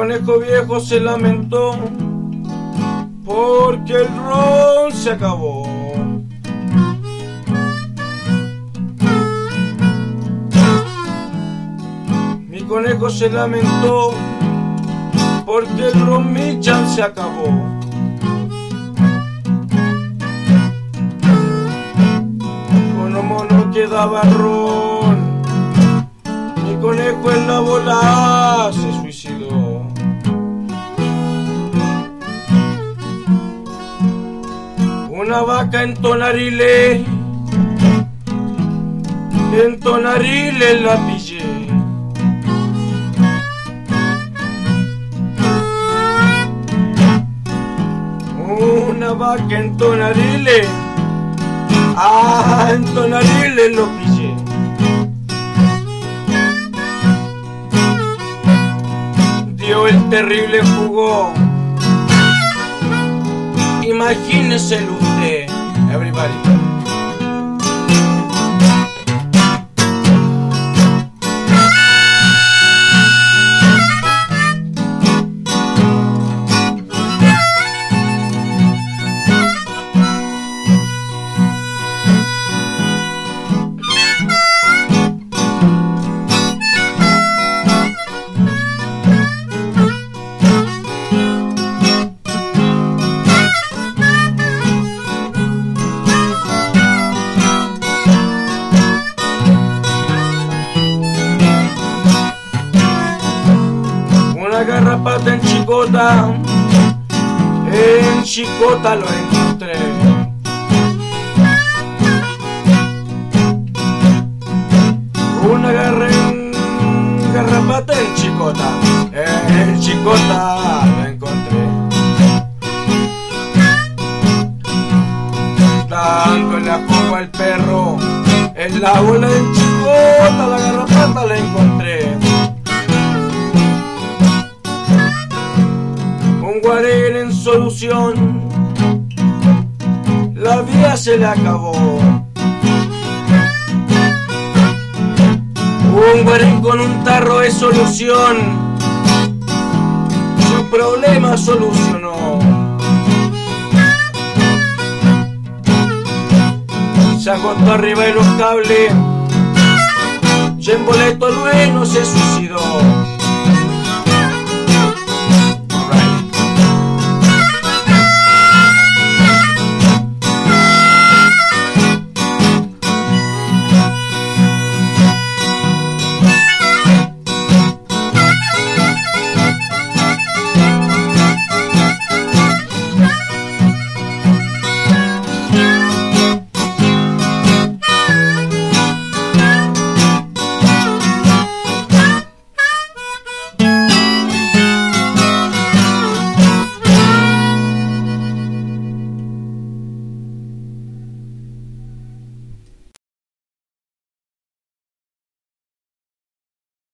conejo viejo se lamentó porque el ron se acabó. Mi conejo se lamentó porque el ron Michan se acabó. Como no quedaba ron, mi conejo en la bola se Una vaca en Tonarile, en Tonarile la pillé. Una vaca en Tonarile, ah, en Tonarile lo pillé. Dio el terrible imagínese el usted. Everybody. Chicota, en chicota lo encontré. Una garrapata en chicota, en chicota lo encontré. Dándole a fuego al perro, en la bola en chicota la vida se le acabó. Un guarén con un tarro de solución, su problema solucionó. Se acostó arriba de los cables, y en boleto luego se suicidó.